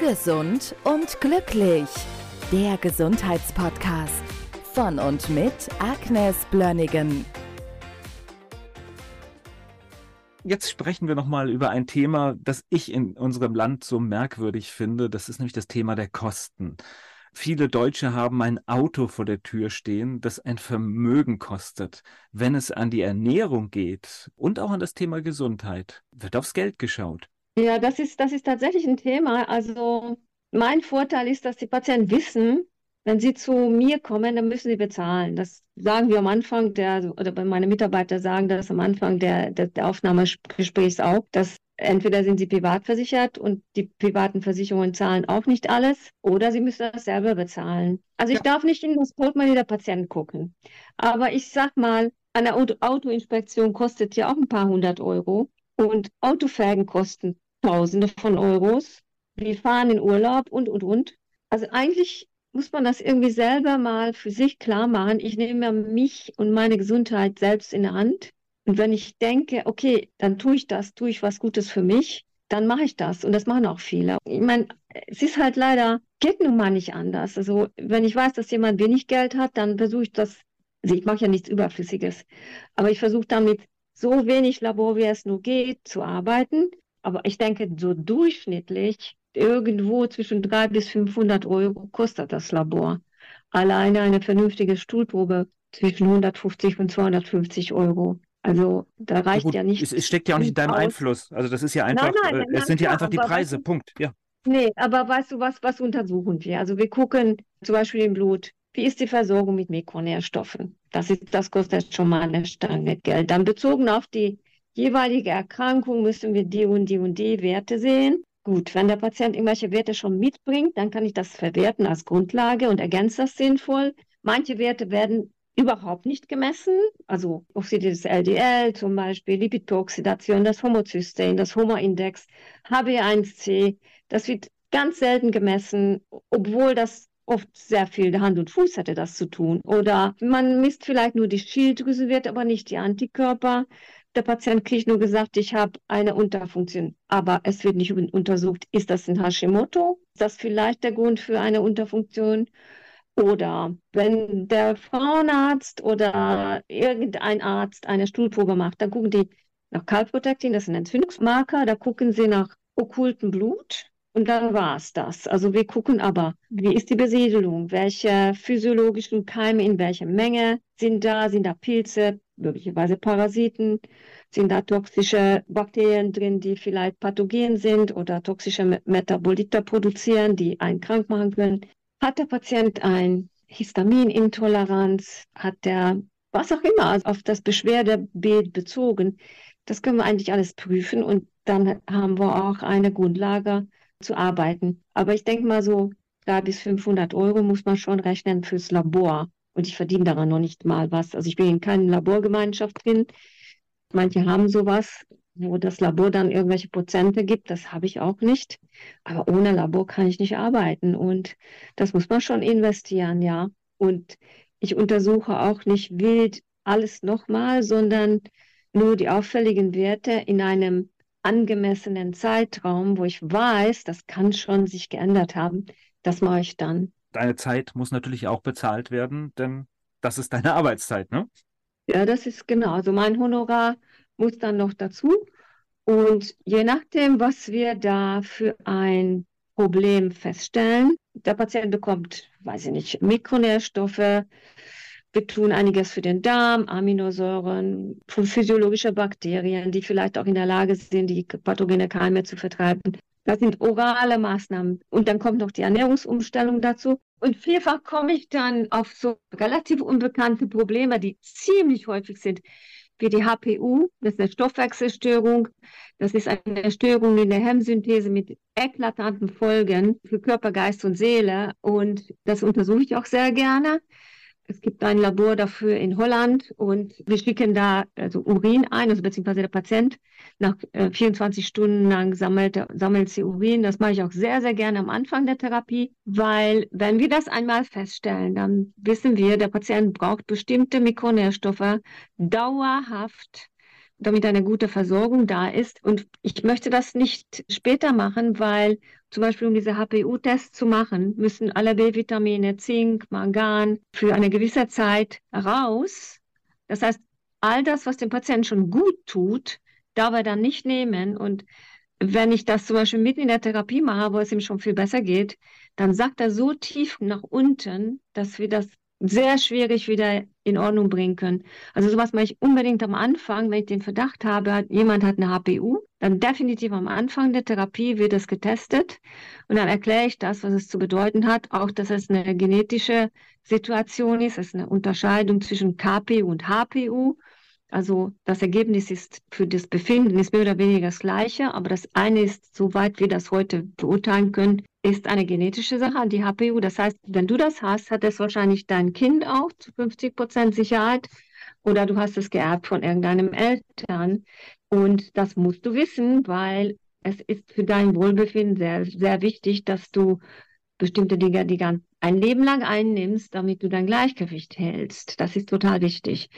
Gesund und glücklich. Der Gesundheitspodcast von und mit Agnes Blönnigan. Jetzt sprechen wir nochmal über ein Thema, das ich in unserem Land so merkwürdig finde. Das ist nämlich das Thema der Kosten. Viele Deutsche haben ein Auto vor der Tür stehen, das ein Vermögen kostet. Wenn es an die Ernährung geht und auch an das Thema Gesundheit, wird aufs Geld geschaut. Ja, das ist, das ist tatsächlich ein Thema. Also mein Vorteil ist, dass die Patienten wissen, wenn sie zu mir kommen, dann müssen sie bezahlen. Das sagen wir am Anfang der, oder meine Mitarbeiter sagen das am Anfang der, der, der Aufnahmegesprächs auch, dass entweder sind sie privat versichert und die privaten Versicherungen zahlen auch nicht alles, oder sie müssen das selber bezahlen. Also ich ja. darf nicht in das Portemonnaie der Patienten gucken. Aber ich sag mal, eine Autoinspektion kostet ja auch ein paar hundert Euro und Autofelgen kosten Tausende von Euros. Wir fahren in Urlaub und, und, und. Also eigentlich muss man das irgendwie selber mal für sich klar machen. Ich nehme mich und meine Gesundheit selbst in der Hand. Und wenn ich denke, okay, dann tue ich das, tue ich was Gutes für mich, dann mache ich das. Und das machen auch viele. Ich meine, es ist halt leider, geht nun mal nicht anders. Also wenn ich weiß, dass jemand wenig Geld hat, dann versuche ich das, also ich mache ja nichts Überflüssiges, aber ich versuche damit so wenig Labor, wie es nur geht, zu arbeiten. Aber ich denke, so durchschnittlich irgendwo zwischen 300 bis 500 Euro kostet das Labor. Alleine eine vernünftige Stuhlprobe zwischen 150 und 250 Euro. Also da reicht ja, gut, ja nicht. Es, es, steckt ja auch nicht in deinem aus. Einfluss. Also das ist ja einfach, nein, nein, äh, nein, es sind ja einfach die Preise, Punkt. Ja. Nee, aber weißt du was, was untersuchen wir? Also wir gucken zum Beispiel im Blut, wie ist die Versorgung mit Mikronährstoffen? Das ist, das kostet schon mal eine Stange Geld. Dann bezogen auf die jeweilige Erkrankung müssen wir die und die und die Werte sehen. Gut, wenn der Patient irgendwelche Werte schon mitbringt, dann kann ich das verwerten als Grundlage und ergänze das sinnvoll. Manche Werte werden überhaupt nicht gemessen, also oxidiertes LDL zum Beispiel, Lipidoxidation, das Homozystein, das HOMA-Index, HB1C, das wird ganz selten gemessen, obwohl das oft sehr viel Hand und Fuß hätte, das zu tun. Oder man misst vielleicht nur die Schilddrüsenwerte, aber nicht die Antikörper. Der Patient kriegt nur gesagt, ich habe eine Unterfunktion, aber es wird nicht untersucht, ist das ein Hashimoto? Ist das vielleicht der Grund für eine Unterfunktion? Oder wenn der Frauenarzt oder irgendein Arzt eine Stuhlprobe macht, dann gucken die nach Calprotectin, das ist ein Entzündungsmarker, da gucken sie nach okkultem Blut und dann war es das. Also wir gucken aber, wie ist die Besiedelung, welche physiologischen Keime in welcher Menge sind da, sind da Pilze, möglicherweise Parasiten, sind da toxische Bakterien drin, die vielleicht pathogen sind oder toxische Metabolite produzieren, die einen krank machen können. Hat der Patient ein Histaminintoleranz? Hat der was auch immer auf das Beschwerdebild bezogen? Das können wir eigentlich alles prüfen und dann haben wir auch eine Grundlage zu arbeiten. Aber ich denke mal so, drei bis 500 Euro muss man schon rechnen fürs Labor. Und ich verdiene daran noch nicht mal was. Also ich bin in keiner Laborgemeinschaft drin. Manche haben sowas, wo das Labor dann irgendwelche Prozente gibt. Das habe ich auch nicht. Aber ohne Labor kann ich nicht arbeiten. Und das muss man schon investieren, ja. Und ich untersuche auch nicht wild alles nochmal, sondern nur die auffälligen Werte in einem angemessenen Zeitraum, wo ich weiß, das kann schon sich geändert haben, das mache ich dann. Deine Zeit muss natürlich auch bezahlt werden, denn das ist deine Arbeitszeit, ne? Ja, das ist genau. Also mein Honorar muss dann noch dazu. Und je nachdem, was wir da für ein Problem feststellen, der Patient bekommt, weiß ich nicht, Mikronährstoffe, wir tun einiges für den Darm, Aminosäuren, physiologische Bakterien, die vielleicht auch in der Lage sind, die pathogene Keime zu vertreiben. Das sind orale Maßnahmen. Und dann kommt noch die Ernährungsumstellung dazu. Und vielfach komme ich dann auf so relativ unbekannte Probleme, die ziemlich häufig sind, wie die HPU, das ist eine Stoffwechselstörung. Das ist eine Störung in der Hemmsynthese mit eklatanten Folgen für Körper, Geist und Seele. Und das untersuche ich auch sehr gerne. Es gibt ein Labor dafür in Holland und wir schicken da also Urin ein, also beziehungsweise der Patient nach äh, 24 Stunden lang sammelt, sammelt sie Urin. Das mache ich auch sehr, sehr gerne am Anfang der Therapie, weil wenn wir das einmal feststellen, dann wissen wir, der Patient braucht bestimmte Mikronährstoffe dauerhaft damit eine gute Versorgung da ist. Und ich möchte das nicht später machen, weil zum Beispiel um diese HPU-Tests zu machen, müssen alle B-Vitamine, Zink, Mangan für eine gewisse Zeit raus. Das heißt, all das, was dem Patienten schon gut tut, darf er dann nicht nehmen. Und wenn ich das zum Beispiel mitten in der Therapie mache, wo es ihm schon viel besser geht, dann sackt er so tief nach unten, dass wir das sehr schwierig wieder in Ordnung bringen können. Also sowas mache ich unbedingt am Anfang, wenn ich den Verdacht habe, jemand hat eine HPU, dann definitiv am Anfang der Therapie wird es getestet und dann erkläre ich das, was es zu bedeuten hat, auch dass es eine genetische Situation ist, es ist eine Unterscheidung zwischen KPU und HPU. Also das Ergebnis ist für das Befinden ist mehr oder weniger das gleiche, aber das eine ist, soweit wir das heute beurteilen können, ist eine genetische Sache, die HPU. Das heißt, wenn du das hast, hat es wahrscheinlich dein Kind auch zu 50 Prozent Sicherheit oder du hast es geerbt von irgendeinem Eltern. Und das musst du wissen, weil es ist für dein Wohlbefinden sehr, sehr wichtig, dass du bestimmte Dinge die ein Leben lang einnimmst, damit du dein Gleichgewicht hältst. Das ist total wichtig.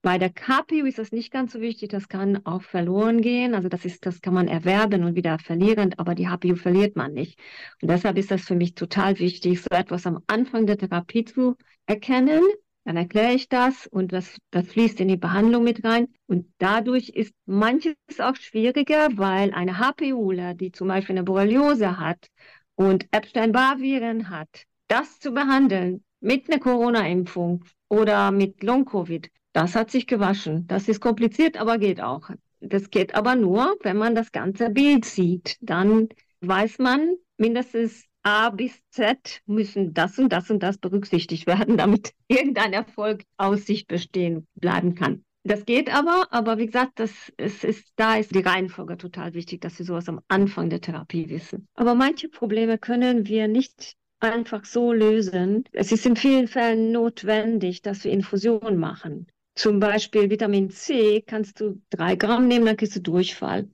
Bei der KPU ist das nicht ganz so wichtig. Das kann auch verloren gehen. Also das ist, das kann man erwerben und wieder verlieren, aber die HPU verliert man nicht. Und deshalb ist das für mich total wichtig, so etwas am Anfang der Therapie zu erkennen. Dann erkläre ich das und das, das fließt in die Behandlung mit rein. Und dadurch ist manches auch schwieriger, weil eine HPUler, die zum Beispiel eine Borreliose hat und Epstein-Barr-Viren hat, das zu behandeln mit einer Corona-Impfung oder mit Long-Covid, das hat sich gewaschen. Das ist kompliziert, aber geht auch. Das geht aber nur, wenn man das ganze Bild sieht. Dann weiß man, mindestens A bis Z müssen das und das und das berücksichtigt werden, damit irgendein Erfolg aus sich bestehen bleiben kann. Das geht aber, aber wie gesagt, das, es ist, da ist die Reihenfolge total wichtig, dass wir sowas am Anfang der Therapie wissen. Aber manche Probleme können wir nicht einfach so lösen. Es ist in vielen Fällen notwendig, dass wir Infusionen machen. Zum Beispiel Vitamin C kannst du drei Gramm nehmen, dann kriegst du Durchfall.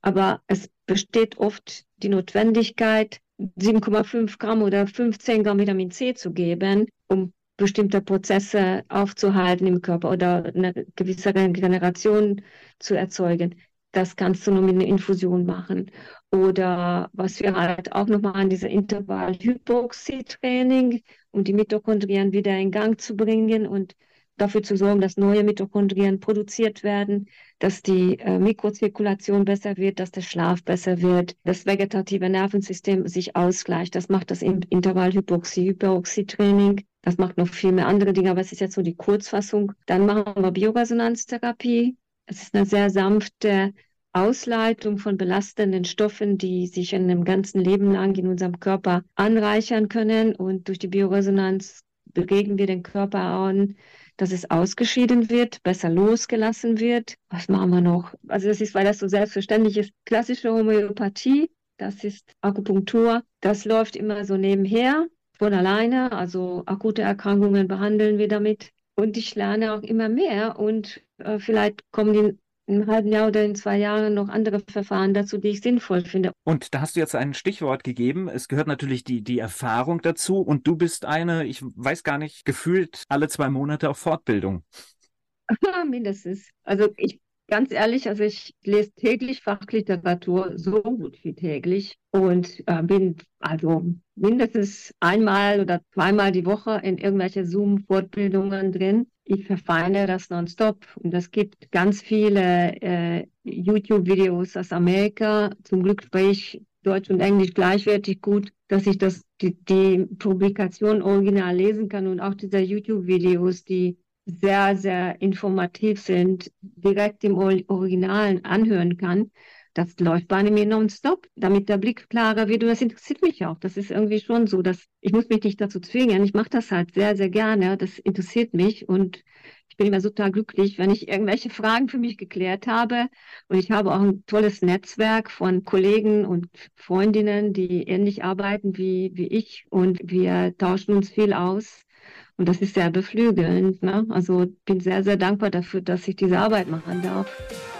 Aber es besteht oft die Notwendigkeit, 7,5 Gramm oder 15 Gramm Vitamin C zu geben, um bestimmte Prozesse aufzuhalten im Körper oder eine gewisse Regeneration zu erzeugen. Das kannst du nur mit einer Infusion machen. Oder was wir halt auch noch machen, dieser Intervall-Hypoxie-Training, um die Mitochondrien wieder in Gang zu bringen und dafür zu sorgen, dass neue Mitochondrien produziert werden, dass die äh, Mikrozirkulation besser wird, dass der Schlaf besser wird, das vegetative Nervensystem sich ausgleicht. Das macht das Intervall-Hypoxie-Hyperoxie-Training. Das macht noch viel mehr andere Dinge, aber es ist jetzt so die Kurzfassung. Dann machen wir Bioresonanztherapie. Es ist eine sehr sanfte Ausleitung von belastenden Stoffen, die sich in einem ganzen Leben lang in unserem Körper anreichern können. Und durch die Bioresonanz bewegen wir den Körper an, dass es ausgeschieden wird, besser losgelassen wird. Was machen wir noch? Also das ist, weil das so selbstverständlich ist, klassische Homöopathie, das ist Akupunktur, das läuft immer so nebenher von alleine. Also akute Erkrankungen behandeln wir damit. Und ich lerne auch immer mehr und äh, vielleicht kommen die einem halben Jahr oder in zwei Jahren noch andere Verfahren dazu, die ich sinnvoll finde. Und da hast du jetzt ein Stichwort gegeben. Es gehört natürlich die, die Erfahrung dazu. Und du bist eine, ich weiß gar nicht, gefühlt alle zwei Monate auf Fortbildung. Mindestens. Also ich ganz ehrlich, also ich lese täglich Fachliteratur, so gut wie täglich und äh, bin also mindestens einmal oder zweimal die Woche in irgendwelche Zoom-Fortbildungen drin. Ich verfeine das nonstop und es gibt ganz viele äh, YouTube-Videos aus Amerika. Zum Glück spreche ich Deutsch und Englisch gleichwertig gut, dass ich das, die, die Publikation original lesen kann und auch diese YouTube-Videos, die sehr, sehr informativ sind, direkt im Originalen anhören kann. Das läuft bei mir nonstop, damit der Blick klarer wird. Und das interessiert mich auch. Das ist irgendwie schon so, dass ich muss mich nicht dazu zwingen. Ich mache das halt sehr, sehr gerne. Das interessiert mich und ich bin immer total glücklich, wenn ich irgendwelche Fragen für mich geklärt habe. Und ich habe auch ein tolles Netzwerk von Kollegen und Freundinnen, die ähnlich arbeiten wie, wie ich. Und wir tauschen uns viel aus. Und das ist sehr beflügelnd. Ne? Also bin sehr, sehr dankbar dafür, dass ich diese Arbeit machen darf.